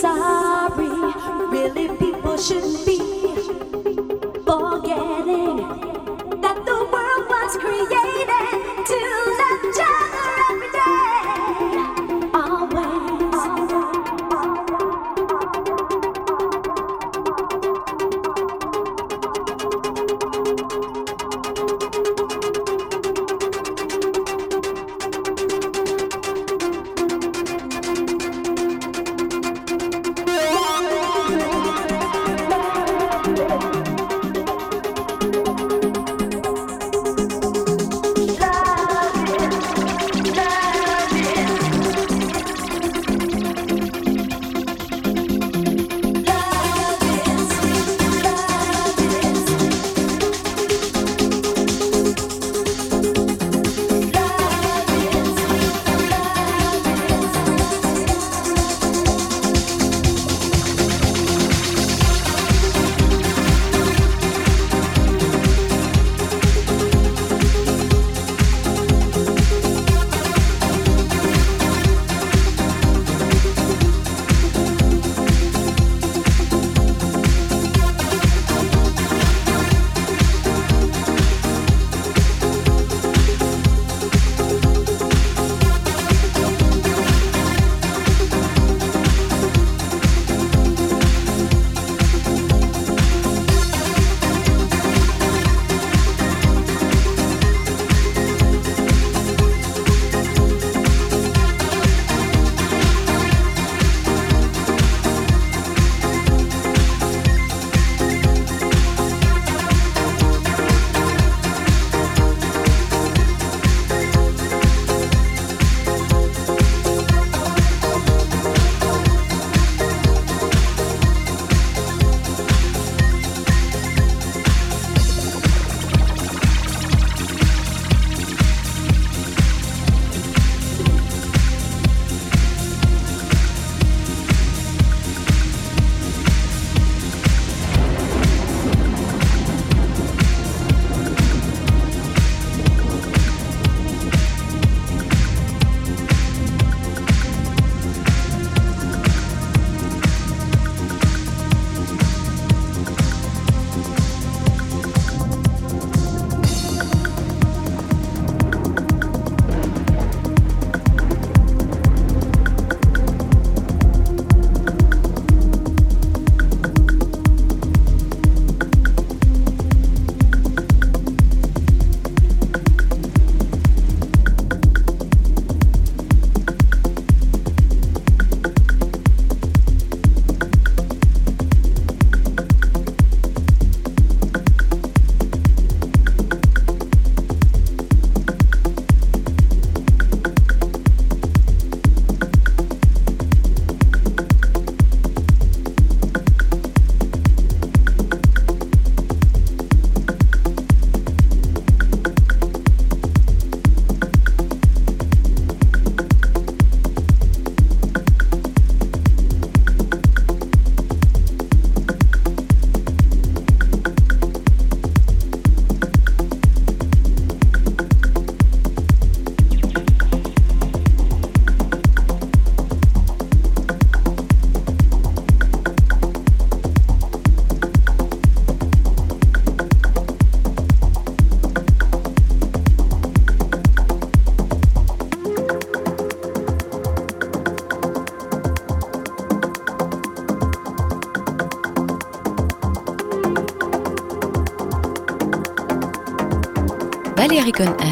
Sorry. Really, people shouldn't be Valérie Conner avec Raphaël Garouda.